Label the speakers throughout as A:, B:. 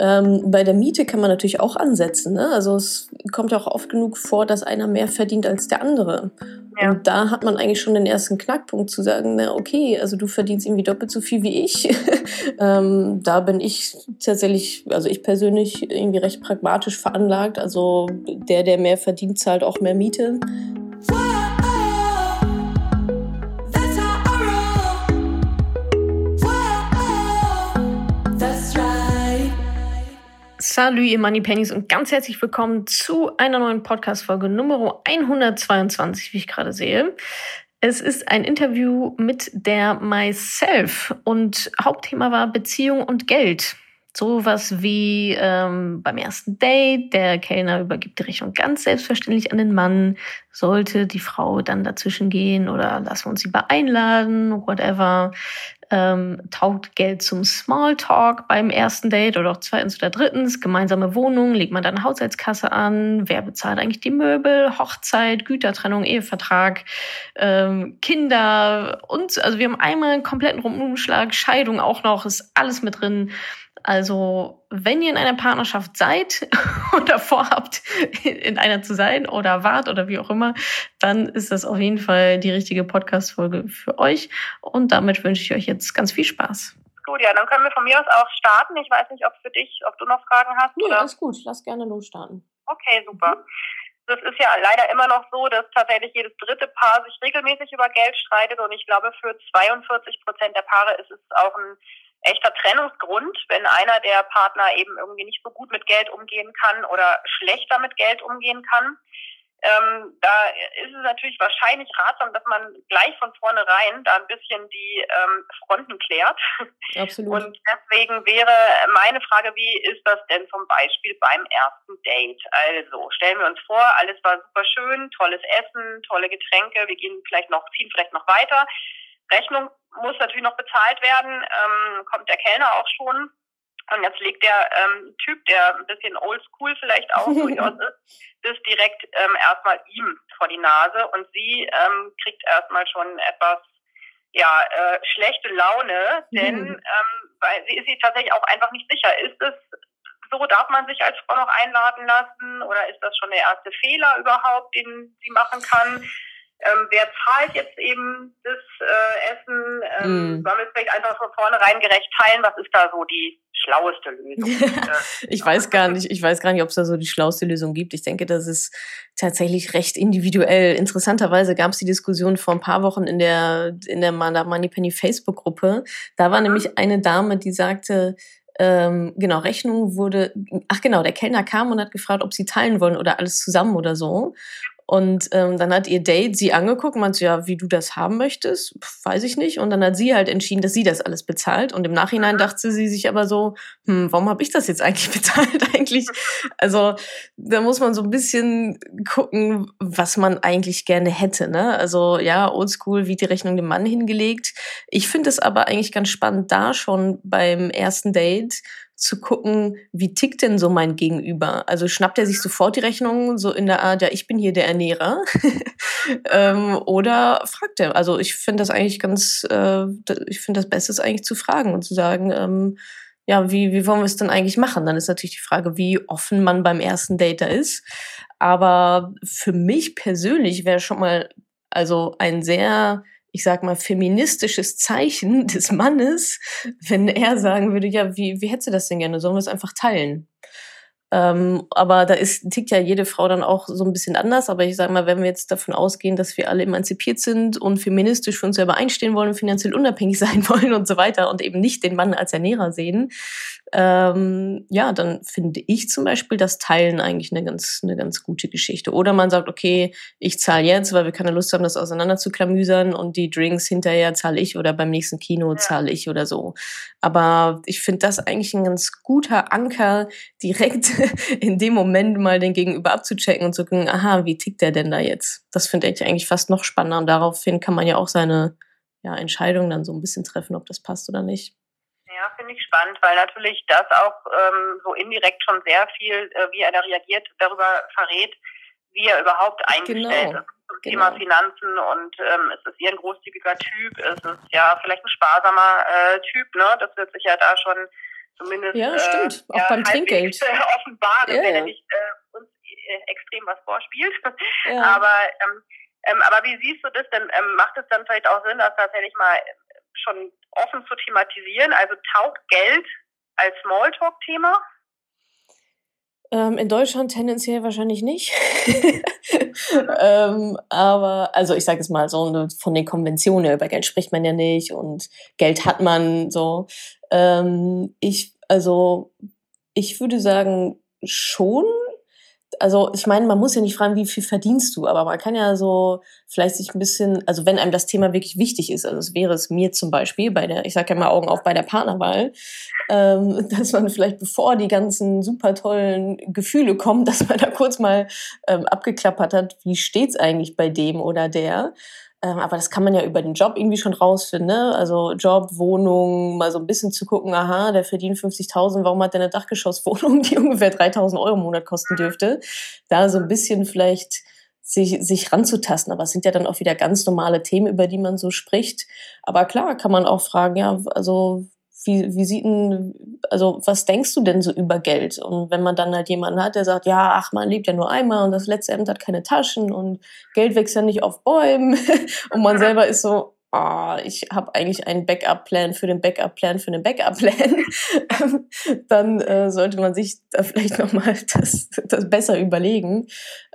A: Ähm, bei der Miete kann man natürlich auch ansetzen. Ne? Also es kommt ja auch oft genug vor, dass einer mehr verdient als der andere. Ja. Und da hat man eigentlich schon den ersten Knackpunkt zu sagen, na okay, also du verdienst irgendwie doppelt so viel wie ich. ähm, da bin ich tatsächlich, also ich persönlich irgendwie recht pragmatisch veranlagt. Also der, der mehr verdient, zahlt auch mehr Miete. Salut, ihr Money Pennies und ganz herzlich willkommen zu einer neuen Podcast-Folge Nummer 122, wie ich gerade sehe. Es ist ein Interview mit der Myself und Hauptthema war Beziehung und Geld. Sowas wie ähm, beim ersten Date, der Kellner übergibt die Rechnung ganz selbstverständlich an den Mann. Sollte die Frau dann dazwischen gehen oder lassen wir uns lieber einladen, whatever. Ähm, taugt Geld zum Smalltalk beim ersten Date oder auch zweitens oder drittens. Gemeinsame Wohnung, legt man dann Haushaltskasse an. Wer bezahlt eigentlich die Möbel? Hochzeit, Gütertrennung, Ehevertrag, ähm, Kinder und also wir haben einmal einen kompletten Rumumschlag, Scheidung auch noch, ist alles mit drin. Also, wenn ihr in einer Partnerschaft seid oder vorhabt, in einer zu sein oder wart oder wie auch immer, dann ist das auf jeden Fall die richtige Podcast-Folge für euch. Und damit wünsche ich euch jetzt ganz viel Spaß.
B: Gut, ja, dann können wir von mir aus auch starten. Ich weiß nicht, ob für dich, ob du noch Fragen hast.
A: Ja, alles gut. Lass gerne losstarten.
B: Okay, super. Mhm. Das ist ja leider immer noch so, dass tatsächlich jedes dritte Paar sich regelmäßig über Geld streitet. Und ich glaube, für 42 Prozent der Paare ist es auch ein echter Trennungsgrund, wenn einer der Partner eben irgendwie nicht so gut mit Geld umgehen kann oder schlechter mit Geld umgehen kann. Ähm, da ist es natürlich wahrscheinlich ratsam, dass man gleich von vornherein da ein bisschen die ähm, Fronten klärt.
A: Absolut.
B: Und deswegen wäre meine Frage, wie ist das denn zum Beispiel beim ersten Date? Also stellen wir uns vor, alles war super schön, tolles Essen, tolle Getränke, wir gehen vielleicht noch, ziehen vielleicht noch weiter. Rechnung muss natürlich noch bezahlt werden, ähm, kommt der Kellner auch schon. Und jetzt legt der ähm, Typ, der ein bisschen oldschool vielleicht auch durchaus ist, das direkt ähm, erstmal ihm vor die Nase und sie ähm, kriegt erstmal schon etwas ja, äh, schlechte Laune, denn ähm, weil sie ist sich tatsächlich auch einfach nicht sicher. Ist es so, darf man sich als Frau noch einladen lassen oder ist das schon der erste Fehler überhaupt, den sie machen kann? Ähm, wer zahlt jetzt eben das äh, Essen? Ähm, mm. Sollen wir es vielleicht einfach von vornherein gerecht teilen? Was ist da so die schlaueste Lösung?
A: ich weiß gar nicht, ich weiß gar nicht, ob es da so die schlauste Lösung gibt. Ich denke, das ist tatsächlich recht individuell. Interessanterweise gab es die Diskussion vor ein paar Wochen in der in der Moneypenny Facebook-Gruppe. Da war mhm. nämlich eine Dame, die sagte, ähm, genau, Rechnung wurde, ach genau, der Kellner kam und hat gefragt, ob sie teilen wollen oder alles zusammen oder so. Und ähm, dann hat ihr Date sie angeguckt und meinte, ja, wie du das haben möchtest, Pff, weiß ich nicht. Und dann hat sie halt entschieden, dass sie das alles bezahlt. Und im Nachhinein dachte sie sich aber so, hm, warum habe ich das jetzt eigentlich bezahlt eigentlich? Also da muss man so ein bisschen gucken, was man eigentlich gerne hätte. Ne? Also ja, oldschool, wie die Rechnung dem Mann hingelegt. Ich finde es aber eigentlich ganz spannend, da schon beim ersten Date zu gucken, wie tickt denn so mein Gegenüber? Also schnappt er sich sofort die Rechnung so in der Art, ja, ich bin hier der Ernährer? ähm, oder fragt er? Also ich finde das eigentlich ganz, äh, ich finde das Beste ist eigentlich zu fragen und zu sagen, ähm, ja, wie, wie wollen wir es denn eigentlich machen? Dann ist natürlich die Frage, wie offen man beim ersten Date da ist. Aber für mich persönlich wäre schon mal also ein sehr ich sag mal, feministisches Zeichen des Mannes, wenn er sagen würde, ja, wie, wie hättest du das denn gerne? Sollen wir es einfach teilen? Ähm, aber da ist, tickt ja jede Frau dann auch so ein bisschen anders. Aber ich sage mal, wenn wir jetzt davon ausgehen, dass wir alle emanzipiert sind und feministisch für uns selber einstehen wollen, finanziell unabhängig sein wollen und so weiter und eben nicht den Mann als Ernährer sehen, ähm, ja, dann finde ich zum Beispiel das Teilen eigentlich eine ganz, eine ganz gute Geschichte. Oder man sagt, okay, ich zahle jetzt, weil wir keine Lust haben, das auseinander zu klamüsern und die Drinks hinterher zahle ich oder beim nächsten Kino zahle ich oder so. Aber ich finde das eigentlich ein ganz guter Anker, direkt in dem Moment mal den Gegenüber abzuchecken und zu gucken, aha, wie tickt der denn da jetzt? Das finde ich eigentlich fast noch spannender. Und daraufhin kann man ja auch seine ja, Entscheidung dann so ein bisschen treffen, ob das passt oder nicht.
B: Ja, finde ich spannend, weil natürlich das auch ähm, so indirekt schon sehr viel, äh, wie er da reagiert, darüber verrät, wie er überhaupt eingestellt genau. ist zum genau. Thema Finanzen und ähm, ist es eher ein großzügiger Typ, ist es ja vielleicht ein sparsamer äh, Typ, ne? Das wird sich ja da schon zumindest
A: ja, stimmt.
B: Äh,
A: auch beim Trinkgeld.
B: Äh, offenbaren, ja, wenn er nicht äh, uns äh, extrem was vorspielt. Ja. Aber ähm, ähm, aber wie siehst du das denn? Ähm, macht es dann vielleicht auch Sinn, das tatsächlich mal schon offen zu thematisieren? Also taugt Geld als Smalltalk-Thema?
A: Ähm, in Deutschland tendenziell wahrscheinlich nicht. ähm, aber, also ich sage es mal so, ne, von den Konventionen, über Geld spricht man ja nicht und Geld hat man so. Ähm, ich, also, ich würde sagen, schon, also ich meine, man muss ja nicht fragen, wie viel verdienst du, aber man kann ja so vielleicht sich ein bisschen, also wenn einem das Thema wirklich wichtig ist, also es wäre es mir zum Beispiel bei der, ich sage ja mal Augen auf bei der Partnerwahl, ähm, dass man vielleicht bevor die ganzen super tollen Gefühle kommen, dass man da kurz mal ähm, abgeklappert hat, wie steht's eigentlich bei dem oder der. Ähm, aber das kann man ja über den Job irgendwie schon rausfinden. Ne? Also Job, Wohnung, mal so ein bisschen zu gucken, aha, der verdient 50.000, warum hat der eine Dachgeschosswohnung, die ungefähr 3.000 Euro im Monat kosten dürfte? Da so ein bisschen vielleicht sich, sich ranzutasten. Aber es sind ja dann auch wieder ganz normale Themen, über die man so spricht. Aber klar kann man auch fragen, ja, also wie, wie sieht denn, also was denkst du denn so über Geld? Und wenn man dann halt jemanden hat, der sagt, ja, ach, man lebt ja nur einmal und das letzte Hemd hat keine Taschen und Geld wächst ja nicht auf Bäumen und man selber ist so, ah, oh, ich habe eigentlich einen Backup-Plan für den Backup-Plan für den Backup-Plan, dann äh, sollte man sich da vielleicht nochmal das, das besser überlegen.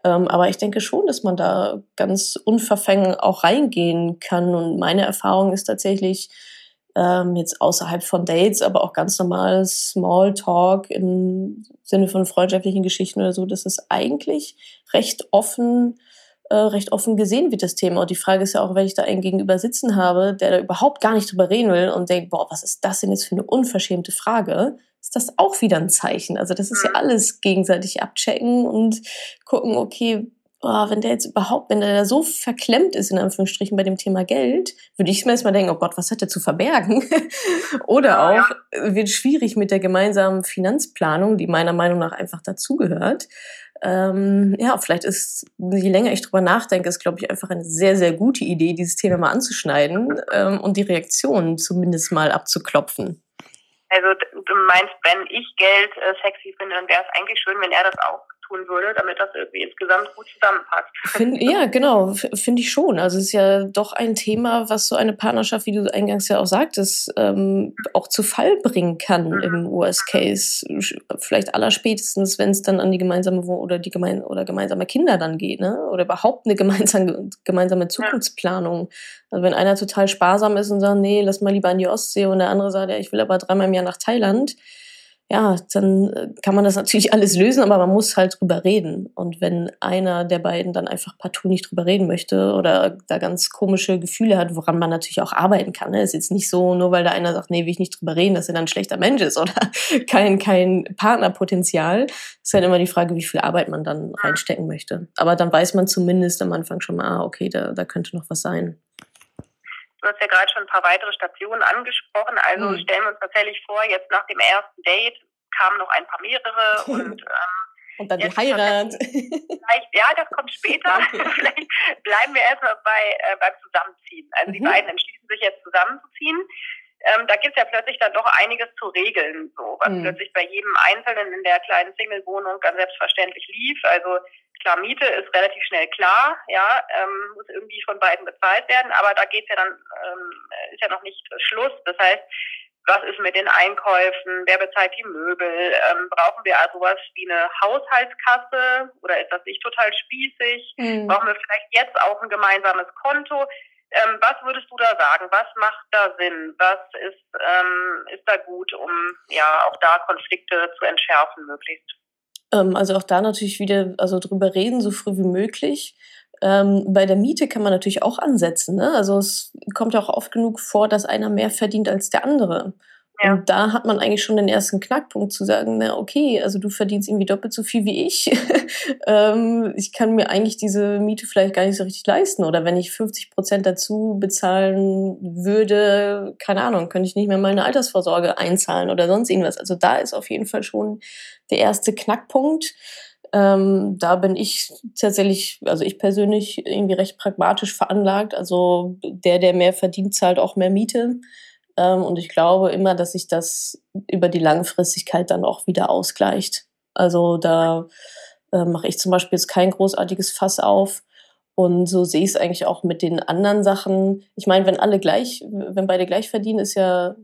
A: Ähm, aber ich denke schon, dass man da ganz unverfängt auch reingehen kann. Und meine Erfahrung ist tatsächlich, ähm, jetzt außerhalb von Dates, aber auch ganz normal Smalltalk im Sinne von freundschaftlichen Geschichten oder so, dass es eigentlich recht offen, äh, recht offen gesehen wird, das Thema. Und die Frage ist ja auch, wenn ich da einen gegenüber sitzen habe, der da überhaupt gar nicht drüber reden will und denkt, boah, was ist das denn jetzt für eine unverschämte Frage? Ist das auch wieder ein Zeichen? Also das ist ja mhm. alles gegenseitig abchecken und gucken, okay, oh, wenn der jetzt überhaupt, wenn der da so verklemmt ist, in Anführungsstrichen, bei dem Thema Geld, würde ich mir erstmal denken, oh Gott, was hat der zu verbergen? Oder auch, wird schwierig mit der gemeinsamen Finanzplanung, die meiner Meinung nach einfach dazugehört. Ähm, ja, vielleicht ist, je länger ich drüber nachdenke, ist, glaube ich, einfach eine sehr, sehr gute Idee, dieses Thema mal anzuschneiden ähm, und die Reaktionen zumindest mal abzuklopfen.
B: Also du meinst, wenn ich Geld äh, sexy finde, dann wäre es eigentlich schön, wenn er das auch tun würde, damit das irgendwie insgesamt gut zusammenpasst.
A: Find, ja, genau, finde ich schon. Also es ist ja doch ein Thema, was so eine Partnerschaft, wie du eingangs ja auch sagtest, ähm, auch zu Fall bringen kann mhm. im Worst Case. Vielleicht allerspätestens, wenn es dann an die gemeinsame oder die gemein oder gemeinsame Kinder dann geht, ne? Oder überhaupt eine gemeinsame, gemeinsame Zukunftsplanung. Also wenn einer total sparsam ist und sagt, nee, lass mal lieber an die Ostsee und der andere sagt, ja, ich will aber dreimal im Jahr nach Thailand ja, dann äh, kann man das natürlich alles lösen, aber man muss halt drüber reden. Und wenn einer der beiden dann einfach partout nicht drüber reden möchte oder da ganz komische Gefühle hat, woran man natürlich auch arbeiten kann, ne? ist jetzt nicht so, nur weil da einer sagt, nee, will ich nicht drüber reden, dass er dann ein schlechter Mensch ist oder kein, kein Partnerpotenzial. Ist halt immer die Frage, wie viel Arbeit man dann reinstecken möchte. Aber dann weiß man zumindest am Anfang schon mal, ah, okay, da, da könnte noch was sein.
B: Du hast ja gerade schon ein paar weitere Stationen angesprochen. Also mhm. stellen wir uns tatsächlich vor, jetzt nach dem ersten Date kamen noch ein paar mehrere und ähm,
A: und dann die Heirat.
B: Vielleicht, ja, das kommt später. Okay. vielleicht bleiben wir erstmal bei, äh, beim Zusammenziehen. Also mhm. die beiden entschließen sich jetzt zusammenzuziehen. Ähm, da gibt es ja plötzlich dann doch einiges zu regeln, so was mhm. plötzlich bei jedem Einzelnen in der kleinen Single-Wohnung ganz selbstverständlich lief. Also Klar, Miete ist relativ schnell klar, ja, ähm, muss irgendwie von beiden bezahlt werden, aber da geht's ja dann, ähm, ist ja noch nicht Schluss. Das heißt, was ist mit den Einkäufen, wer bezahlt die Möbel, ähm, brauchen wir also was wie eine Haushaltskasse oder ist das nicht total spießig? Mhm. Brauchen wir vielleicht jetzt auch ein gemeinsames Konto? Ähm, was würdest du da sagen? Was macht da Sinn? Was ist, ähm, ist da gut, um ja auch da Konflikte zu entschärfen möglichst?
A: Ähm, also auch da natürlich wieder, also drüber reden, so früh wie möglich. Ähm, bei der Miete kann man natürlich auch ansetzen. Ne? Also es kommt auch oft genug vor, dass einer mehr verdient als der andere. Ja. Und da hat man eigentlich schon den ersten Knackpunkt zu sagen, na okay, also du verdienst irgendwie doppelt so viel wie ich. ähm, ich kann mir eigentlich diese Miete vielleicht gar nicht so richtig leisten. Oder wenn ich 50 Prozent dazu bezahlen würde, keine Ahnung, könnte ich nicht mehr meine Altersvorsorge einzahlen oder sonst irgendwas. Also da ist auf jeden Fall schon der erste Knackpunkt. Ähm, da bin ich tatsächlich, also ich persönlich irgendwie recht pragmatisch veranlagt. Also der, der mehr verdient, zahlt auch mehr Miete. Ähm, und ich glaube immer, dass sich das über die Langfristigkeit dann auch wieder ausgleicht. Also da äh, mache ich zum Beispiel jetzt kein großartiges Fass auf. Und so sehe ich es eigentlich auch mit den anderen Sachen. Ich meine, wenn alle gleich, wenn beide gleich verdienen, ist ja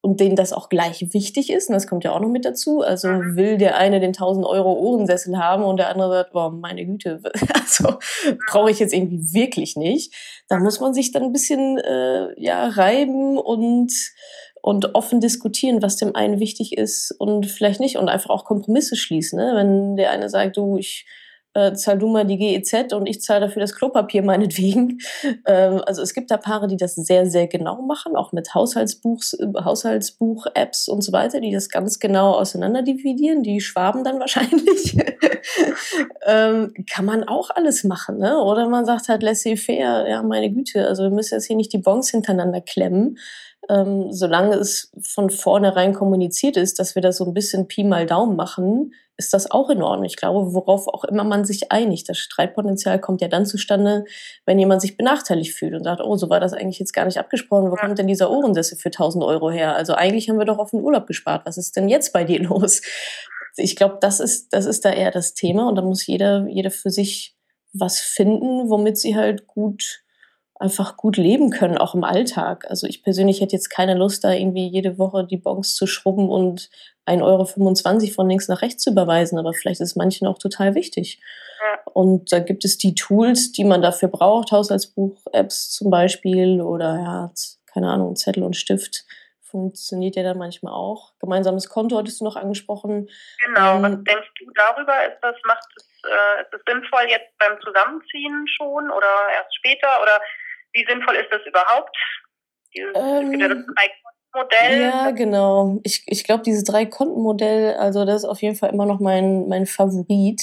A: und denen das auch gleich wichtig ist, und das kommt ja auch noch mit dazu. Also mhm. will der eine den 1000 Euro Ohrensessel haben und der andere sagt, boah, meine Güte, also brauche ich jetzt irgendwie wirklich nicht. Da muss man sich dann ein bisschen äh, ja reiben und und offen diskutieren, was dem einen wichtig ist und vielleicht nicht und einfach auch Kompromisse schließen. Ne? Wenn der eine sagt, du, ich äh, zahl du mal die GEZ und ich zahle dafür das Klopapier meinetwegen. Ähm, also es gibt da Paare, die das sehr, sehr genau machen, auch mit Haushaltsbuchs, Haushaltsbuch-Apps und so weiter, die das ganz genau auseinander dividieren. Die Schwaben dann wahrscheinlich. ähm, kann man auch alles machen, ne? Oder man sagt halt laissez-faire, ja, meine Güte, also wir müssen jetzt hier nicht die Bons hintereinander klemmen. Ähm, solange es von vornherein kommuniziert ist, dass wir das so ein bisschen Pi mal Daumen machen, ist das auch in Ordnung. Ich glaube, worauf auch immer man sich einigt. Das Streitpotenzial kommt ja dann zustande, wenn jemand sich benachteiligt fühlt und sagt, oh, so war das eigentlich jetzt gar nicht abgesprochen. Wo kommt denn dieser Ohrensessel für 1000 Euro her? Also eigentlich haben wir doch auf den Urlaub gespart. Was ist denn jetzt bei dir los? Ich glaube, das ist, das ist da eher das Thema und da muss jeder, jeder für sich was finden, womit sie halt gut einfach gut leben können, auch im Alltag. Also ich persönlich hätte jetzt keine Lust, da irgendwie jede Woche die Bonks zu schrubben und 1,25 Euro von links nach rechts zu überweisen, aber vielleicht ist es manchen auch total wichtig. Und da gibt es die Tools, die man dafür braucht, Haushaltsbuch-Apps zum Beispiel oder ja, keine Ahnung, Zettel und Stift funktioniert ja dann manchmal auch. Gemeinsames Konto hattest du noch angesprochen.
B: Genau, ähm, was denkst du darüber? Ist das, macht es, äh, ist es sinnvoll jetzt beim Zusammenziehen schon oder erst später? Oder wie sinnvoll ist das überhaupt? Dieses, ähm, ja das Drei-Konten-Modell.
A: Ja, genau. Ich, ich glaube, dieses Drei-Konten-Modell, also das ist auf jeden Fall immer noch mein, mein Favorit,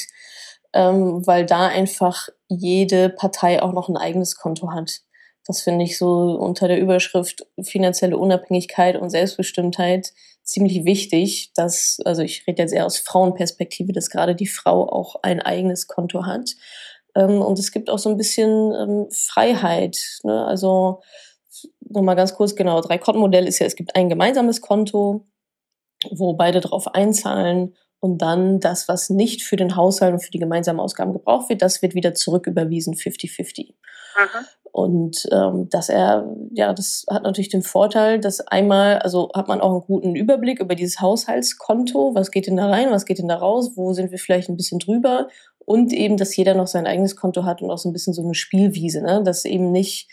A: ähm, weil da einfach jede Partei auch noch ein eigenes Konto hat. Das finde ich so unter der Überschrift finanzielle Unabhängigkeit und Selbstbestimmtheit ziemlich wichtig, dass, also ich rede jetzt eher aus Frauenperspektive, dass gerade die Frau auch ein eigenes Konto hat ähm, und es gibt auch so ein bisschen ähm, Freiheit. Ne? Also nochmal ganz kurz, genau, drei Kontenmodell ist ja, es gibt ein gemeinsames Konto, wo beide drauf einzahlen und dann das, was nicht für den Haushalt und für die gemeinsamen Ausgaben gebraucht wird, das wird wieder zurücküberwiesen 50-50. Und ähm, dass er, ja, das hat natürlich den Vorteil, dass einmal, also hat man auch einen guten Überblick über dieses Haushaltskonto, was geht denn da rein, was geht denn da raus, wo sind wir vielleicht ein bisschen drüber und eben, dass jeder noch sein eigenes Konto hat und auch so ein bisschen so eine Spielwiese, ne? dass eben nicht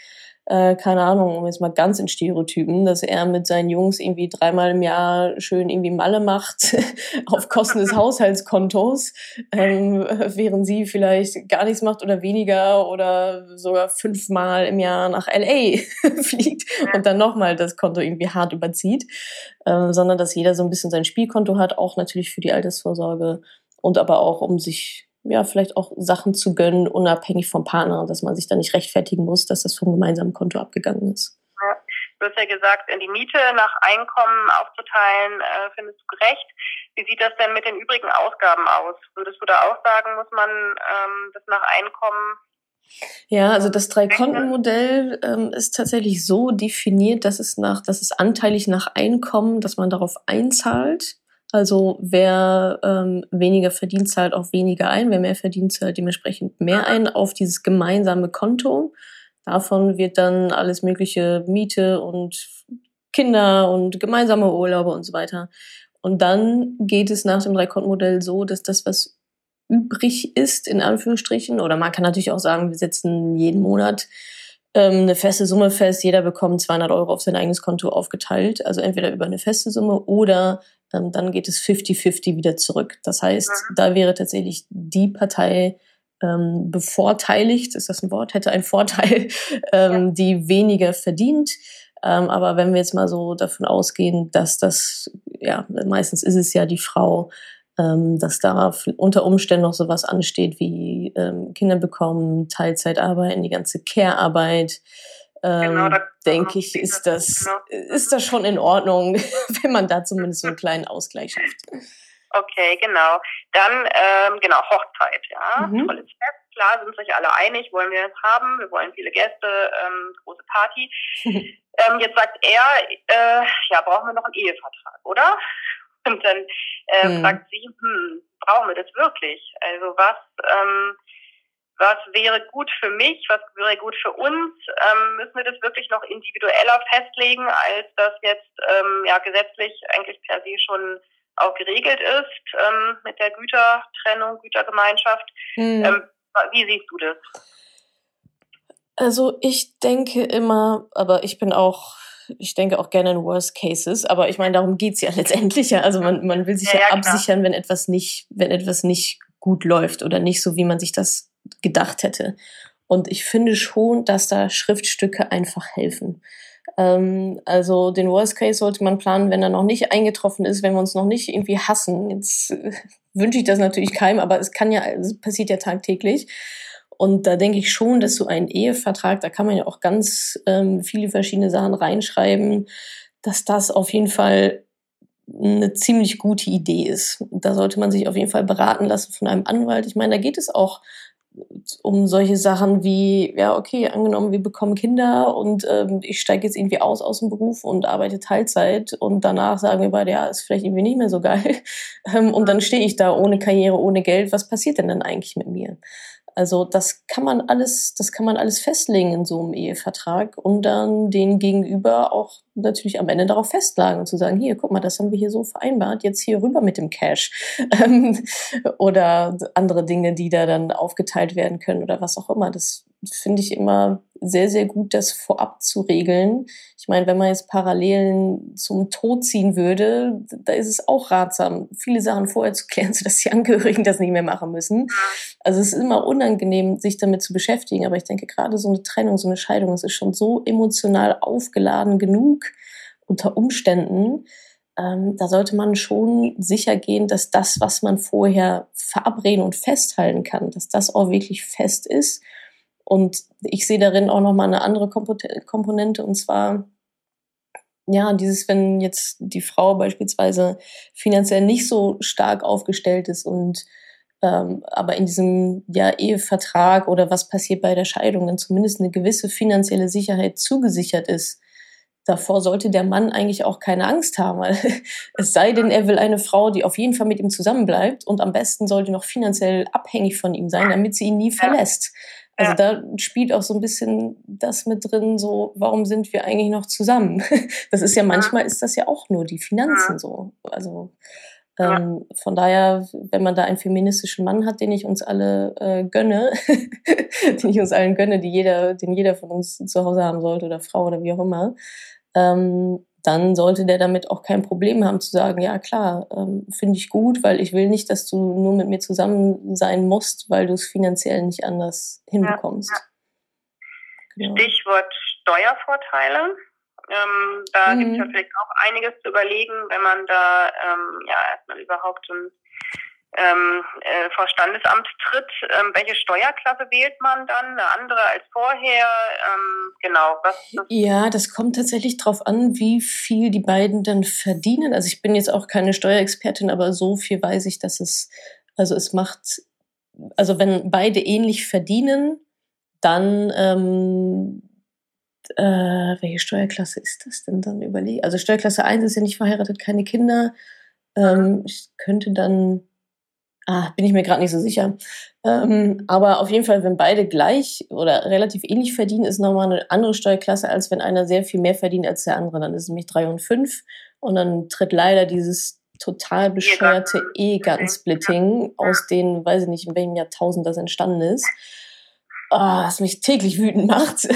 A: äh, keine Ahnung, um jetzt mal ganz in Stereotypen, dass er mit seinen Jungs irgendwie dreimal im Jahr schön irgendwie Malle macht auf Kosten des Haushaltskontos, ähm, während sie vielleicht gar nichts macht oder weniger oder sogar fünfmal im Jahr nach LA fliegt und dann nochmal das Konto irgendwie hart überzieht, ähm, sondern dass jeder so ein bisschen sein Spielkonto hat, auch natürlich für die Altersvorsorge und aber auch um sich ja, vielleicht auch Sachen zu gönnen, unabhängig vom Partner, dass man sich da nicht rechtfertigen muss, dass das vom gemeinsamen Konto abgegangen ist.
B: Ja, du hast ja gesagt, die Miete nach Einkommen aufzuteilen, äh, findest du gerecht. Wie sieht das denn mit den übrigen Ausgaben aus? Würdest du da auch sagen, muss man ähm, das nach Einkommen
A: ja, also das Drei-Konten-Modell ähm, ist tatsächlich so definiert, dass es nach, dass es anteilig nach Einkommen, dass man darauf einzahlt. Also wer ähm, weniger verdient, zahlt auch weniger ein. Wer mehr verdient, zahlt dementsprechend mehr ein auf dieses gemeinsame Konto. Davon wird dann alles mögliche Miete und Kinder und gemeinsame Urlaube und so weiter. Und dann geht es nach dem Dreikontenmodell so, dass das, was übrig ist, in Anführungsstrichen, oder man kann natürlich auch sagen, wir setzen jeden Monat ähm, eine feste Summe fest, jeder bekommt 200 Euro auf sein eigenes Konto aufgeteilt, also entweder über eine feste Summe oder ähm, dann geht es 50-50 wieder zurück. Das heißt, mhm. da wäre tatsächlich die Partei ähm, bevorteiligt, ist das ein Wort, hätte einen Vorteil, ähm, ja. die weniger verdient. Ähm, aber wenn wir jetzt mal so davon ausgehen, dass das, ja, meistens ist es ja die Frau, ähm, dass da unter Umständen noch sowas ansteht wie ähm, Kinder bekommen, Teilzeit arbeiten, die ganze Care-Arbeit, genau, ähm, denke ich, ist das, genau. ist das schon in Ordnung, wenn man da zumindest so einen kleinen Ausgleich schafft.
B: Okay, genau. Dann, ähm, genau, Hochzeit, ja. Mhm. Tolles Fest. klar, sind sich alle einig, wollen wir es haben, wir wollen viele Gäste, ähm, große Party. ähm, jetzt sagt er, äh, ja, brauchen wir noch einen Ehevertrag, oder? Und dann äh, hm. fragt sie, hm, brauchen wir das wirklich? Also was, ähm, was wäre gut für mich, was wäre gut für uns? Ähm, müssen wir das wirklich noch individueller festlegen, als das jetzt ähm, ja gesetzlich eigentlich per se schon auch geregelt ist ähm, mit der Gütertrennung, Gütergemeinschaft. Mhm. Ähm, wie siehst du das?
A: Also ich denke immer, aber ich bin auch, ich denke auch gerne in Worst Cases, aber ich meine, darum geht es ja letztendlich ja. Also man, man will sich ja, ja, ja absichern, wenn etwas nicht, wenn etwas nicht gut läuft oder nicht so, wie man sich das gedacht hätte. Und ich finde schon, dass da Schriftstücke einfach helfen. Ähm, also den Worst Case sollte man planen, wenn er noch nicht eingetroffen ist, wenn wir uns noch nicht irgendwie hassen. Jetzt äh, wünsche ich das natürlich keinem, aber es kann ja, es passiert ja tagtäglich. Und da denke ich schon, dass so ein Ehevertrag, da kann man ja auch ganz ähm, viele verschiedene Sachen reinschreiben, dass das auf jeden Fall eine ziemlich gute Idee ist. Da sollte man sich auf jeden Fall beraten lassen von einem Anwalt. Ich meine, da geht es auch um solche Sachen wie, ja, okay, angenommen, wir bekommen Kinder und ähm, ich steige jetzt irgendwie aus aus dem Beruf und arbeite Teilzeit und danach sagen wir beide, ja, ist vielleicht irgendwie nicht mehr so geil. Ähm, und dann stehe ich da ohne Karriere, ohne Geld. Was passiert denn dann eigentlich mit mir? Also das kann man alles, das kann man alles festlegen in so einem Ehevertrag und dann den Gegenüber auch natürlich am Ende darauf festlagen und zu sagen, hier, guck mal, das haben wir hier so vereinbart, jetzt hier rüber mit dem Cash. Ähm, oder andere Dinge, die da dann aufgeteilt werden können oder was auch immer. Das finde ich immer sehr, sehr gut, das vorab zu regeln. Ich meine, wenn man jetzt Parallelen zum Tod ziehen würde, da ist es auch ratsam, viele Sachen vorher zu klären, sodass die Angehörigen das nicht mehr machen müssen. Also es ist immer unangenehm, sich damit zu beschäftigen, aber ich denke, gerade so eine Trennung, so eine Scheidung, es ist schon so emotional aufgeladen genug unter Umständen. Ähm, da sollte man schon sicher gehen, dass das, was man vorher verabreden und festhalten kann, dass das auch wirklich fest ist und ich sehe darin auch nochmal eine andere Komponente und zwar, ja, dieses, wenn jetzt die Frau beispielsweise finanziell nicht so stark aufgestellt ist und ähm, aber in diesem ja, Ehevertrag oder was passiert bei der Scheidung dann zumindest eine gewisse finanzielle Sicherheit zugesichert ist, davor sollte der Mann eigentlich auch keine Angst haben. Weil es sei denn, er will eine Frau, die auf jeden Fall mit ihm zusammenbleibt und am besten sollte noch finanziell abhängig von ihm sein, damit sie ihn nie verlässt. Also da spielt auch so ein bisschen das mit drin, so, warum sind wir eigentlich noch zusammen? Das ist ja manchmal ist das ja auch nur die Finanzen so. Also ähm, von daher, wenn man da einen feministischen Mann hat, den ich uns alle äh, gönne, den ich uns allen gönne, die jeder, den jeder von uns zu Hause haben sollte oder Frau oder wie auch immer, ähm, dann sollte der damit auch kein Problem haben zu sagen, ja klar, ähm, finde ich gut, weil ich will nicht, dass du nur mit mir zusammen sein musst, weil du es finanziell nicht anders hinbekommst. Ja,
B: ja. Genau. Stichwort Steuervorteile. Ähm, da mhm. gibt es ja vielleicht auch einiges zu überlegen, wenn man da ähm, ja erstmal überhaupt ein ähm, äh, vor Standesamt tritt. Ähm, welche Steuerklasse wählt man dann? Eine andere als vorher? Ähm, genau. Was,
A: was ja, das kommt tatsächlich darauf an, wie viel die beiden dann verdienen. Also ich bin jetzt auch keine Steuerexpertin, aber so viel weiß ich, dass es, also es macht, also wenn beide ähnlich verdienen, dann ähm, äh, welche Steuerklasse ist das denn dann überlegen? Also Steuerklasse 1 ist ja nicht verheiratet, keine Kinder. Ähm, ich könnte dann Ah, bin ich mir gerade nicht so sicher. Ähm, aber auf jeden Fall, wenn beide gleich oder relativ ähnlich verdienen, ist nochmal eine andere Steuerklasse, als wenn einer sehr viel mehr verdient als der andere. Dann ist es nämlich drei und fünf. Und dann tritt leider dieses total bescheuerte Ehegattensplitting aus den, weiß ich nicht, in welchem Jahrtausend das entstanden ist oh, was mich täglich wütend macht, ja.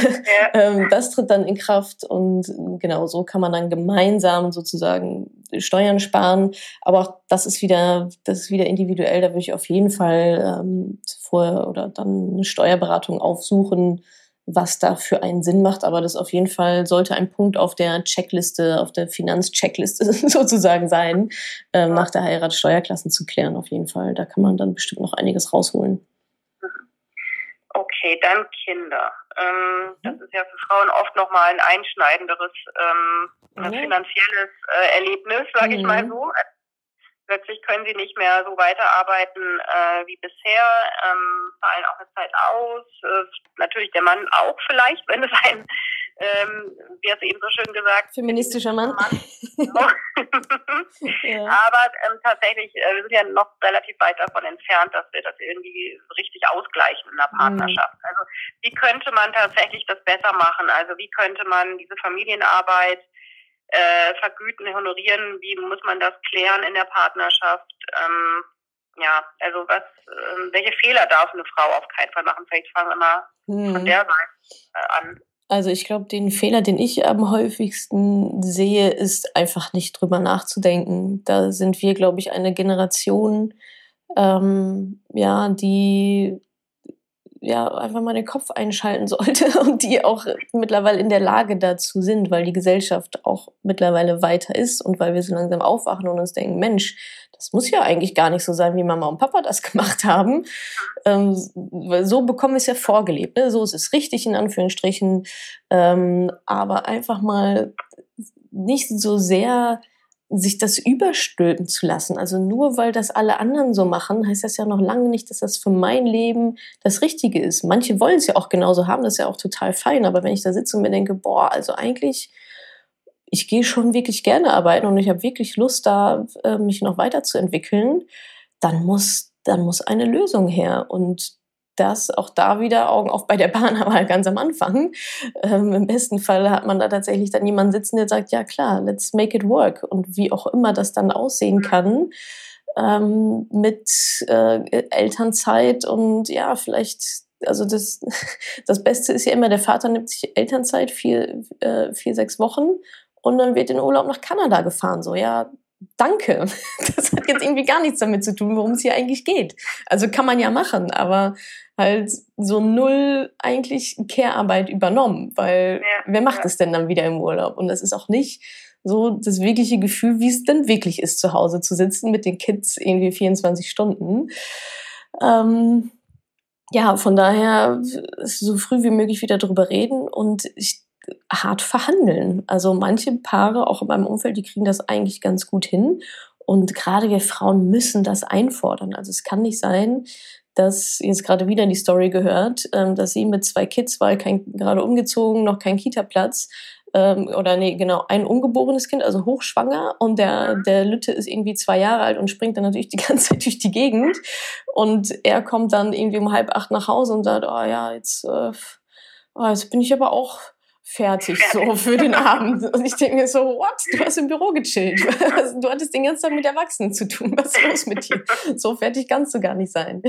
A: ähm, das tritt dann in Kraft und genau so kann man dann gemeinsam sozusagen Steuern sparen. Aber auch das ist wieder, das ist wieder individuell. Da würde ich auf jeden Fall ähm, vorher oder dann eine Steuerberatung aufsuchen, was da für einen Sinn macht. Aber das auf jeden Fall sollte ein Punkt auf der Checkliste, auf der Finanzcheckliste sozusagen sein, ähm, nach der Heirat Steuerklassen zu klären. Auf jeden Fall. Da kann man dann bestimmt noch einiges rausholen.
B: Okay, dann Kinder. Ähm, mhm. das ist ja für Frauen oft nochmal ein einschneidenderes ähm, mhm. finanzielles äh, Erlebnis, sage ich mal mhm. so. Plötzlich können sie nicht mehr so weiterarbeiten äh, wie bisher, ähm, fallen auch eine Zeit aus. Äh, natürlich der Mann auch vielleicht, wenn es ein, ähm, wie hast du eben so schön gesagt,
A: feministischer Mann. Mann.
B: ja. Aber ähm, tatsächlich, äh, wir sind ja noch relativ weit davon entfernt, dass wir das irgendwie richtig ausgleichen in der mhm. Partnerschaft. Mhm. Also wie könnte man tatsächlich das besser machen? Also wie könnte man diese Familienarbeit äh, vergüten, honorieren, wie muss man das klären in der Partnerschaft? Ähm, ja, also was, äh, welche Fehler darf eine Frau auf keinen Fall machen? Vielleicht fangen wir mal hm. von der Seite äh, an.
A: Also ich glaube, den Fehler, den ich am häufigsten sehe, ist einfach nicht drüber nachzudenken. Da sind wir, glaube ich, eine Generation, ähm, ja, die ja, einfach mal den Kopf einschalten sollte und die auch mittlerweile in der Lage dazu sind, weil die Gesellschaft auch mittlerweile weiter ist und weil wir so langsam aufwachen und uns denken, Mensch, das muss ja eigentlich gar nicht so sein, wie Mama und Papa das gemacht haben. Ähm, so bekommen wir es ja vorgelebt. Ne? So ist es richtig, in Anführungsstrichen. Ähm, aber einfach mal nicht so sehr sich das überstülpen zu lassen. Also nur weil das alle anderen so machen, heißt das ja noch lange nicht, dass das für mein Leben das Richtige ist. Manche wollen es ja auch genauso haben, das ist ja auch total fein. Aber wenn ich da sitze und mir denke, boah, also eigentlich, ich gehe schon wirklich gerne arbeiten und ich habe wirklich Lust, da äh, mich noch weiterzuentwickeln, dann muss, dann muss eine Lösung her. Und das auch da wieder Augen auf bei der Bahn, aber ganz am Anfang. Ähm, Im besten Fall hat man da tatsächlich dann jemanden sitzen, der sagt, ja klar, let's make it work. Und wie auch immer das dann aussehen kann, ähm, mit äh, Elternzeit und ja, vielleicht, also das, das Beste ist ja immer, der Vater nimmt sich Elternzeit, vier, äh, vier, sechs Wochen und dann wird in Urlaub nach Kanada gefahren. So, ja, danke. Das hat jetzt irgendwie gar nichts damit zu tun, worum es hier eigentlich geht. Also kann man ja machen, aber halt so null eigentlich Care-Arbeit übernommen, weil ja, wer macht es denn dann wieder im Urlaub? Und das ist auch nicht so das wirkliche Gefühl, wie es denn wirklich ist, zu Hause zu sitzen mit den Kids irgendwie 24 Stunden. Ähm, ja, von daher so früh wie möglich wieder drüber reden und ich, hart verhandeln. Also manche Paare, auch in meinem Umfeld, die kriegen das eigentlich ganz gut hin. Und gerade wir Frauen müssen das einfordern. Also es kann nicht sein, dass jetzt gerade wieder die Story gehört, ähm, dass sie mit zwei Kids war, kein, gerade umgezogen, noch kein Kita-Platz, ähm, oder nee, genau, ein ungeborenes Kind, also hochschwanger und der, der Lütte ist irgendwie zwei Jahre alt und springt dann natürlich die ganze Zeit durch die Gegend und er kommt dann irgendwie um halb acht nach Hause und sagt, oh ja, jetzt, äh, oh, jetzt bin ich aber auch fertig so für den Abend. Und ich denke mir so, what? Du hast im Büro gechillt. Du hattest den ganzen Tag mit Erwachsenen zu tun. Was ist los mit dir? So fertig kannst du gar nicht sein.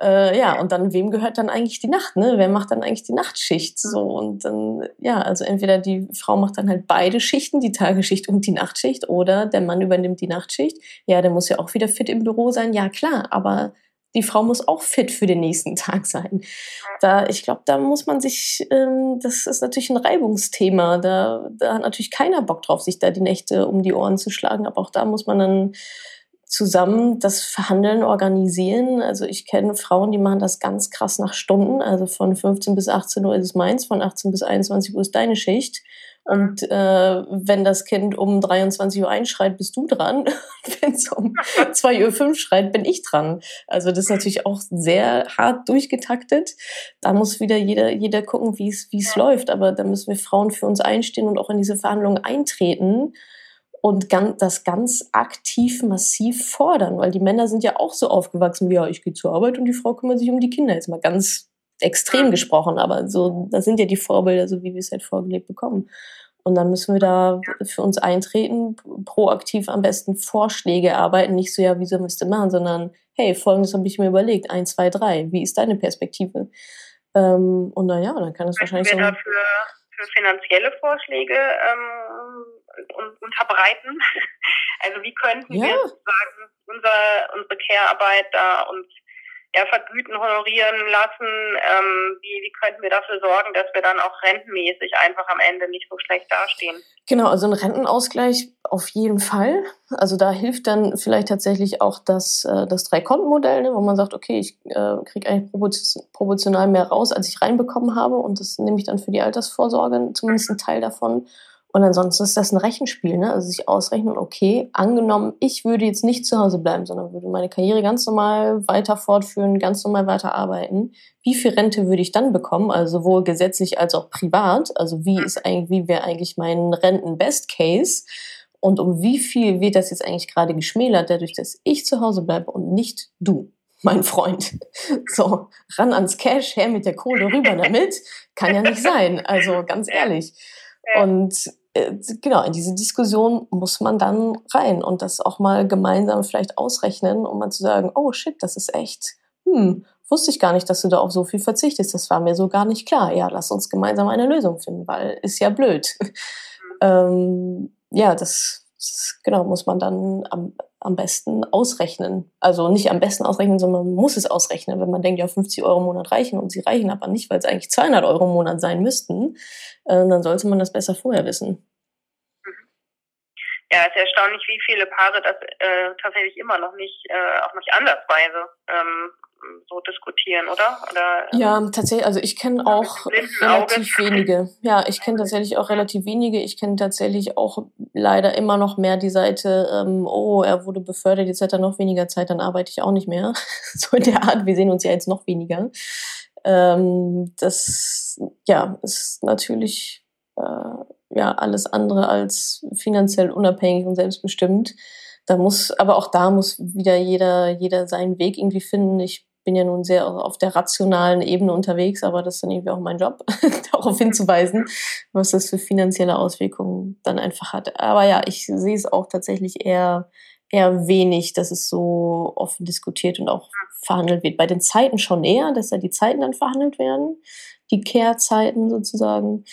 A: Äh, ja, und dann, wem gehört dann eigentlich die Nacht, ne? Wer macht dann eigentlich die Nachtschicht? So, und dann, ja, also entweder die Frau macht dann halt beide Schichten, die Tagesschicht und die Nachtschicht, oder der Mann übernimmt die Nachtschicht. Ja, der muss ja auch wieder fit im Büro sein. Ja, klar, aber die Frau muss auch fit für den nächsten Tag sein. Da, ich glaube, da muss man sich, ähm, das ist natürlich ein Reibungsthema. Da, da hat natürlich keiner Bock drauf, sich da die Nächte um die Ohren zu schlagen. Aber auch da muss man dann zusammen das Verhandeln organisieren. Also ich kenne Frauen, die machen das ganz krass nach Stunden. Also von 15 bis 18 Uhr ist es meins, von 18 bis 21 Uhr ist deine Schicht. Und äh, wenn das Kind um 23 Uhr einschreit, bist du dran. wenn es um 2.05 Uhr schreit, bin ich dran. Also das ist natürlich auch sehr hart durchgetaktet. Da muss wieder jeder, jeder gucken, wie es wie es läuft. Aber da müssen wir Frauen für uns einstehen und auch in diese Verhandlungen eintreten und das ganz aktiv massiv fordern, weil die Männer sind ja auch so aufgewachsen wie, ja, ich gehe zur Arbeit und die Frau kümmert sich um die Kinder. Jetzt mal ganz extrem gesprochen, aber so, das sind ja die Vorbilder, so wie wir es halt vorgelebt bekommen. Und dann müssen wir da für uns eintreten, proaktiv am besten Vorschläge erarbeiten, nicht so, ja, wieso müsste machen, sondern, hey, folgendes habe ich mir überlegt, eins, zwei, drei, wie ist deine Perspektive? Ähm, und naja, dann kann es wahrscheinlich
B: wir so. Dafür für finanzielle Vorschläge ähm, unterbreiten? Also wie könnten ja. wir sozusagen unser, unsere Care-Arbeit da uns ja, vergüten, honorieren lassen? Ähm, wie, wie könnten wir dafür sorgen, dass wir dann auch rentenmäßig einfach am Ende nicht so schlecht dastehen?
A: Genau, also ein Rentenausgleich auf jeden Fall. Also da hilft dann vielleicht tatsächlich auch das, äh, das Drei-Konten-Modell, ne, wo man sagt, okay, ich äh, kriege eigentlich proportional mehr raus, als ich reinbekommen habe und das nehme ich dann für die Altersvorsorge, zumindest einen Teil davon. Und ansonsten ist das ein Rechenspiel, ne? Also sich ausrechnen, okay, angenommen, ich würde jetzt nicht zu Hause bleiben, sondern würde meine Karriere ganz normal weiter fortführen, ganz normal weiter arbeiten. Wie viel Rente würde ich dann bekommen? Also sowohl gesetzlich als auch privat. Also wie ist eigentlich, wie wäre eigentlich mein Renten-Best Case? Und um wie viel wird das jetzt eigentlich gerade geschmälert, dadurch, dass ich zu Hause bleibe und nicht du? mein Freund. So, ran ans Cash, her mit der Kohle, rüber damit. Kann ja nicht sein. Also ganz ehrlich. Und genau, in diese Diskussion muss man dann rein und das auch mal gemeinsam vielleicht ausrechnen, um mal zu sagen, oh shit, das ist echt, hm, wusste ich gar nicht, dass du da auf so viel verzichtest. Das war mir so gar nicht klar. Ja, lass uns gemeinsam eine Lösung finden, weil ist ja blöd. Mhm. ähm, ja, das, das, genau, muss man dann am, am besten ausrechnen. Also nicht am besten ausrechnen, sondern man muss es ausrechnen. Wenn man denkt, ja, 50 Euro im Monat reichen und sie reichen aber nicht, weil es eigentlich 200 Euro im Monat sein müssten, äh, dann sollte man das besser vorher wissen.
B: Ja, es ist erstaunlich, wie viele Paare das äh, tatsächlich immer noch nicht, äh, auch nicht andersweise ähm, so diskutieren, oder? oder
A: ähm, ja, tatsächlich, also ich kenne auch relativ Auge. wenige. Ja, ich kenne tatsächlich auch relativ wenige. Ich kenne tatsächlich auch leider immer noch mehr die Seite, ähm, oh, er wurde befördert, jetzt hat er noch weniger Zeit, dann arbeite ich auch nicht mehr. so in der Art, wir sehen uns ja jetzt noch weniger. Ähm, das, ja, ist natürlich äh, ja alles andere als finanziell unabhängig und selbstbestimmt. Da muss, aber auch da muss wieder jeder, jeder seinen Weg irgendwie finden. Ich bin ja nun sehr auf der rationalen Ebene unterwegs, aber das ist dann irgendwie auch mein Job, darauf hinzuweisen, was das für finanzielle Auswirkungen dann einfach hat. Aber ja, ich sehe es auch tatsächlich eher, eher wenig, dass es so offen diskutiert und auch verhandelt wird. Bei den Zeiten schon eher, dass da die Zeiten dann verhandelt werden, die Kehrzeiten sozusagen.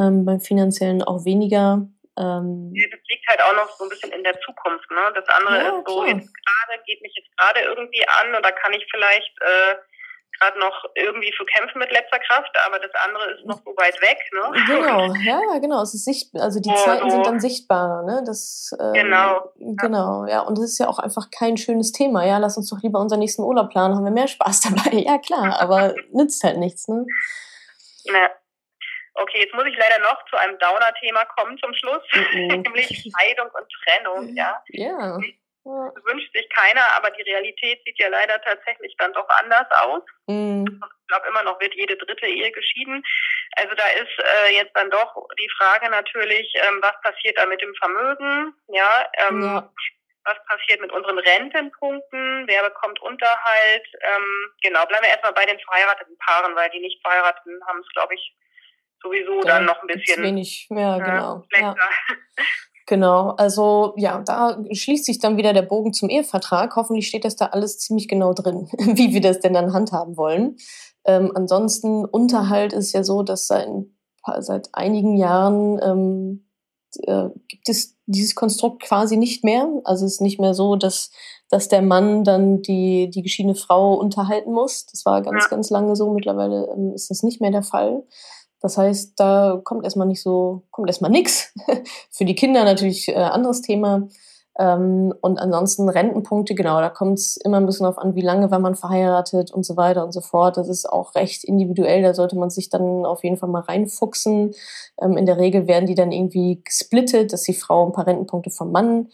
A: Ähm, beim finanziellen auch weniger.
B: Ähm, ja, das liegt halt auch noch so ein bisschen in der Zukunft. Ne? Das andere ja, ist so, jetzt gerade geht mich jetzt gerade irgendwie an oder kann ich vielleicht äh, gerade noch irgendwie für kämpfen mit letzter Kraft, aber das andere ist noch so weit weg. Ne?
A: Genau, ja, genau. Es ist sicht also die oh, Zeiten sind dann sichtbarer. Ne? Das, ähm, genau. Genau, ja. Und das ist ja auch einfach kein schönes Thema. Ja, lass uns doch lieber unseren nächsten Urlaub planen, haben wir mehr Spaß dabei. Ja, klar, aber nützt halt nichts. Ne?
B: Ja. Okay, jetzt muss ich leider noch zu einem Downer-Thema kommen zum Schluss, mhm. nämlich Scheidung und Trennung. Ja.
A: ja.
B: Das wünscht sich keiner, aber die Realität sieht ja leider tatsächlich dann doch anders aus. Mhm. Ich glaube, immer noch wird jede dritte Ehe geschieden. Also da ist äh, jetzt dann doch die Frage natürlich, ähm, was passiert da mit dem Vermögen? Ja, ähm, ja. Was passiert mit unseren Rentenpunkten? Wer bekommt Unterhalt? Ähm, genau, bleiben wir erstmal bei den verheirateten Paaren, weil die nicht verheirateten haben es, glaube ich, sowieso da dann noch ein bisschen
A: wenig mehr, genau. Ja. Genau, also ja, da schließt sich dann wieder der Bogen zum Ehevertrag. Hoffentlich steht das da alles ziemlich genau drin, wie wir das denn dann handhaben wollen. Ähm, ansonsten, Unterhalt ist ja so, dass seit, seit einigen Jahren ähm, äh, gibt es dieses Konstrukt quasi nicht mehr. Also es ist nicht mehr so, dass, dass der Mann dann die, die geschiedene Frau unterhalten muss. Das war ganz, ja. ganz lange so. Mittlerweile ähm, ist das nicht mehr der Fall. Das heißt, da kommt erstmal nicht so, kommt erstmal nichts. Für die Kinder natürlich äh, anderes Thema. Ähm, und ansonsten Rentenpunkte, genau, da kommt es immer ein bisschen auf an, wie lange war man verheiratet und so weiter und so fort. Das ist auch recht individuell, da sollte man sich dann auf jeden Fall mal reinfuchsen. Ähm, in der Regel werden die dann irgendwie gesplittet, dass die Frau ein paar Rentenpunkte vom Mann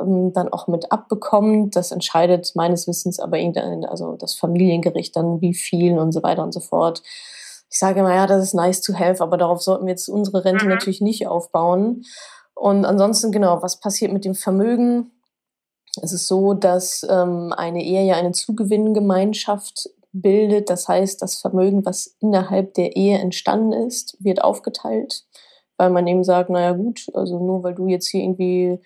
A: ähm, dann auch mit abbekommt. Das entscheidet meines Wissens aber irgendein, also das Familiengericht dann, wie viel und so weiter und so fort ich sage immer, ja, das ist nice to have, aber darauf sollten wir jetzt unsere Rente mhm. natürlich nicht aufbauen. Und ansonsten, genau, was passiert mit dem Vermögen? Es ist so, dass ähm, eine Ehe ja eine Zugewinngemeinschaft bildet. Das heißt, das Vermögen, was innerhalb der Ehe entstanden ist, wird aufgeteilt, weil man eben sagt, naja gut, also nur weil du jetzt hier irgendwie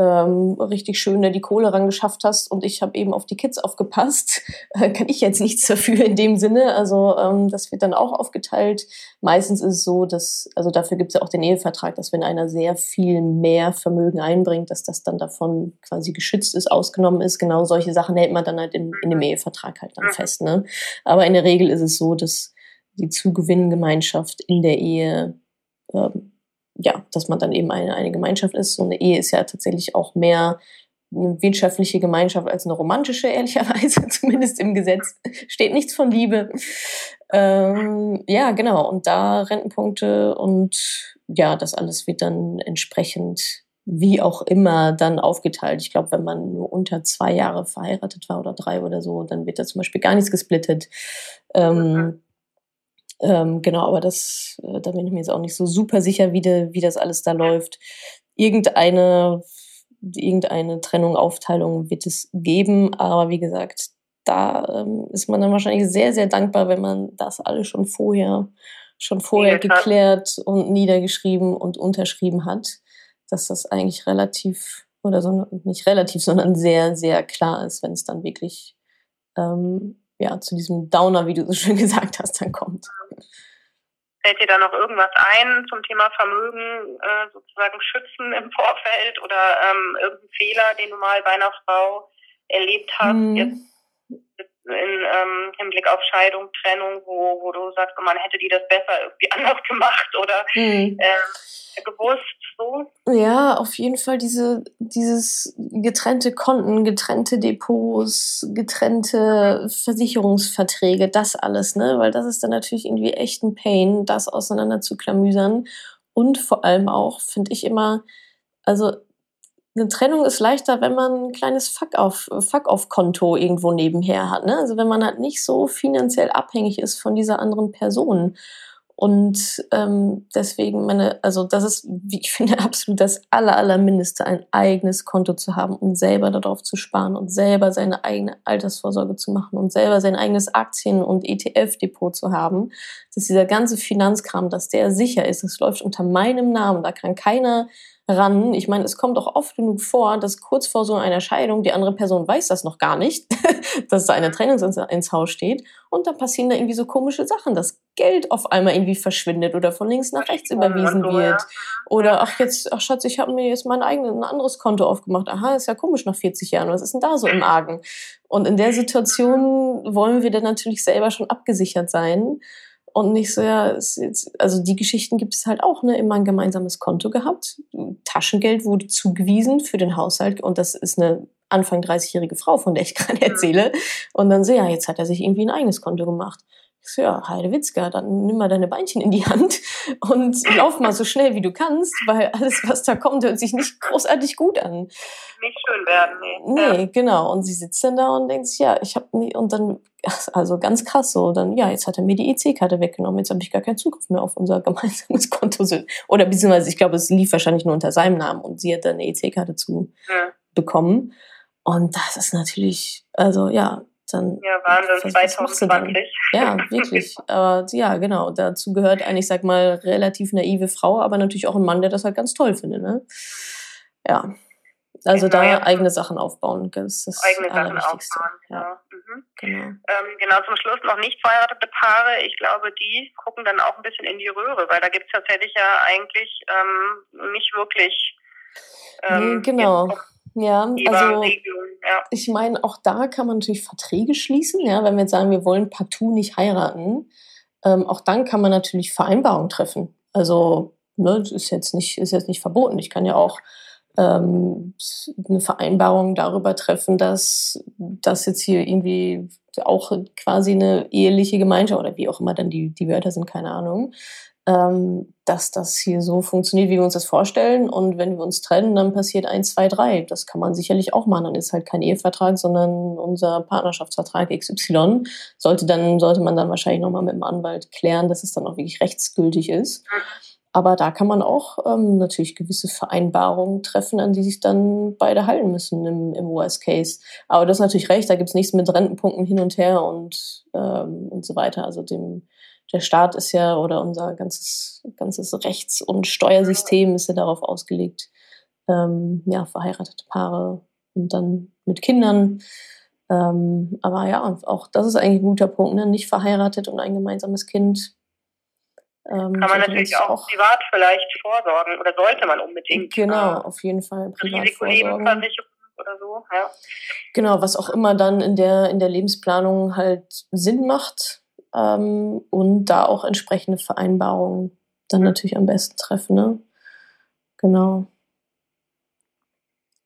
A: ähm, richtig schön da die Kohle rangeschafft hast und ich habe eben auf die Kids aufgepasst, äh, kann ich jetzt nichts dafür in dem Sinne. Also ähm, das wird dann auch aufgeteilt. Meistens ist es so, dass, also dafür gibt es ja auch den Ehevertrag, dass wenn einer sehr viel mehr Vermögen einbringt, dass das dann davon quasi geschützt ist, ausgenommen ist. Genau solche Sachen hält man dann halt in, in dem Ehevertrag halt dann fest. Ne? Aber in der Regel ist es so, dass die Zugewinngemeinschaft in der Ehe ähm, ja, dass man dann eben eine, eine Gemeinschaft ist. So eine Ehe ist ja tatsächlich auch mehr eine wirtschaftliche Gemeinschaft als eine romantische, ehrlicherweise, zumindest im Gesetz steht nichts von Liebe. Ähm, ja, genau. Und da Rentenpunkte und ja, das alles wird dann entsprechend wie auch immer dann aufgeteilt. Ich glaube, wenn man nur unter zwei Jahre verheiratet war oder drei oder so, dann wird da zum Beispiel gar nichts gesplittet. Ähm, mhm. Ähm, genau, aber das, äh, da bin ich mir jetzt auch nicht so super sicher, wie, de, wie das alles da läuft. Irgendeine, irgendeine Trennung, Aufteilung wird es geben, aber wie gesagt, da ähm, ist man dann wahrscheinlich sehr, sehr dankbar, wenn man das alles schon vorher, schon vorher geklärt und niedergeschrieben und unterschrieben hat dass das eigentlich relativ, oder so, nicht relativ, sondern sehr, sehr klar ist, wenn es dann wirklich ähm, ja, zu diesem Downer, wie du so schön gesagt hast, dann kommt.
B: Fällt dir da noch irgendwas ein zum Thema Vermögen äh, sozusagen schützen im Vorfeld oder ähm, irgendein Fehler, den du mal bei einer Frau erlebt hast, hm. jetzt in ähm, Hinblick auf Scheidung, Trennung, wo, wo du sagst, man hätte die das besser irgendwie anders gemacht oder hm. äh, gewusst, so?
A: Ja, auf jeden Fall diese, dieses getrennte Konten, getrennte Depots, getrennte Versicherungsverträge, das alles, ne? Weil das ist dann natürlich irgendwie echt ein Pain, das auseinander zu klamüsern. Und vor allem auch, finde ich immer, also eine Trennung ist leichter, wenn man ein kleines Fuck-off-Konto Fuck irgendwo nebenher hat. Ne? Also wenn man halt nicht so finanziell abhängig ist von dieser anderen Person. Und ähm, deswegen meine, also das ist, wie ich finde, absolut das aller, allermindeste, ein eigenes Konto zu haben und selber darauf zu sparen und selber seine eigene Altersvorsorge zu machen und selber sein eigenes Aktien- und ETF-Depot zu haben, dass dieser ganze Finanzkram, dass der sicher ist, das läuft unter meinem Namen, da kann keiner ran. Ich meine, es kommt auch oft genug vor, dass kurz vor so einer Scheidung die andere Person weiß das noch gar nicht, dass da eine Trennung ins Haus steht. Und dann passieren da irgendwie so komische Sachen, dass Geld auf einmal irgendwie verschwindet oder von links nach rechts überwiesen wird. Oder ach jetzt, ach Schatz, ich habe mir jetzt mein eigenes, ein anderes Konto aufgemacht. Aha, ist ja komisch nach 40 Jahren. Was ist denn da so im Argen? Und in der Situation wollen wir dann natürlich selber schon abgesichert sein. Und nicht so, ja, jetzt, also die Geschichten gibt es halt auch, ne? Immer ein gemeinsames Konto gehabt. Taschengeld wurde zugewiesen für den Haushalt und das ist eine Anfang 30-jährige Frau, von der ich gerade erzähle. Und dann so, ja, jetzt hat er sich irgendwie ein eigenes Konto gemacht. Ich so, ja, Heidewitzka, dann nimm mal deine Beinchen in die Hand und lauf mal so schnell wie du kannst, weil alles, was da kommt, hört sich nicht großartig gut an.
B: Nicht schön werden, nee.
A: Nee, ja. genau. Und sie sitzt dann da und denkt sich, ja, ich habe nie, und dann, also ganz krass so, dann, ja, jetzt hat er mir die EC-Karte weggenommen, jetzt habe ich gar keinen Zugriff mehr auf unser gemeinsames Konto. Oder beziehungsweise, ich glaube, es lief wahrscheinlich nur unter seinem Namen und sie hat dann eine EC-Karte zu ja. bekommen. Und das ist natürlich, also ja, dann.
B: Ja, Wahnsinn, 2020.
A: Ja, wirklich. aber ja, genau. Dazu gehört eigentlich, sag mal, relativ naive Frau, aber natürlich auch ein Mann, der das halt ganz toll findet, ne? Ja. Also genau, da ja. eigene Sachen aufbauen, das ist das
B: Eigene Sachen aufbauen, ja. Mhm. Genau. Ähm, genau, zum Schluss noch nicht verheiratete Paare. Ich glaube, die gucken dann auch ein bisschen in die Röhre, weil da gibt es tatsächlich ja eigentlich ähm, nicht wirklich
A: ähm, nee, genau. Ja, also ja. ich meine, auch da kann man natürlich Verträge schließen, ja, wenn wir jetzt sagen, wir wollen partout nicht heiraten, ähm, auch dann kann man natürlich Vereinbarungen treffen. Also, ne, das ist jetzt nicht, ist jetzt nicht verboten. Ich kann ja auch ähm, eine Vereinbarung darüber treffen, dass das jetzt hier irgendwie auch quasi eine eheliche Gemeinschaft oder wie auch immer dann die, die Wörter sind, keine Ahnung, ähm, dass das hier so funktioniert, wie wir uns das vorstellen. Und wenn wir uns trennen, dann passiert eins, zwei, drei. Das kann man sicherlich auch machen. Dann ist halt kein Ehevertrag, sondern unser Partnerschaftsvertrag XY. Sollte dann, sollte man dann wahrscheinlich nochmal mit dem Anwalt klären, dass es dann auch wirklich rechtsgültig ist. Aber da kann man auch ähm, natürlich gewisse Vereinbarungen treffen, an die sich dann beide halten müssen im, im Worst Case. Aber das ist natürlich recht, da gibt es nichts mit Rentenpunkten hin und her und, ähm, und so weiter. Also dem, der Staat ist ja oder unser ganzes, ganzes Rechts- und Steuersystem ist ja darauf ausgelegt, ähm, ja, verheiratete Paare und dann mit Kindern. Ähm, aber ja, auch das ist eigentlich ein guter Punkt, ne? nicht verheiratet und ein gemeinsames Kind.
B: Ähm, Kann man natürlich auch, auch, privat vielleicht vorsorgen oder sollte man unbedingt.
A: Genau, äh, auf jeden Fall.
B: Privat Risikolebenversicherung oder so, ja.
A: Genau, was auch immer dann in der, in der Lebensplanung halt Sinn macht ähm, und da auch entsprechende Vereinbarungen dann natürlich am besten treffen. Ne? Genau.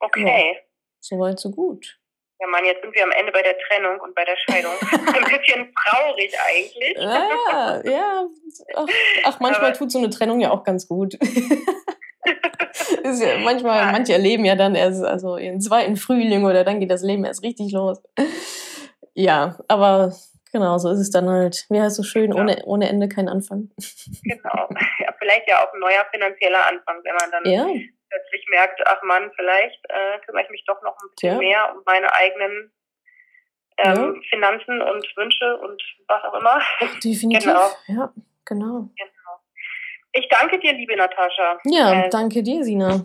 B: Okay.
A: Ja, Soweit, so gut.
B: Ja, Mann, jetzt sind wir am Ende bei der Trennung und bei der Scheidung. Ein bisschen traurig eigentlich.
A: Ah, ja, ach, ach manchmal Aber tut so eine Trennung ja auch ganz gut. ja manchmal, ja. manche erleben ja dann erst also ihren zweiten Frühling oder dann geht das Leben erst richtig los. Ja, aber genau, so ist es dann halt. Wie heißt so schön, ja. ohne, ohne Ende kein Anfang.
B: Genau. Ja, vielleicht ja auch ein neuer finanzieller Anfang, wenn man dann ja. plötzlich merkt, ach Mann, vielleicht äh, kümmere ich mich doch noch ein bisschen mehr um meine eigenen ähm, Finanzen und Wünsche und was auch immer.
A: Definitiv. Genau. Ja, genau. genau.
B: Ich danke dir, liebe Natascha.
A: Ja, äh, danke dir, Sina.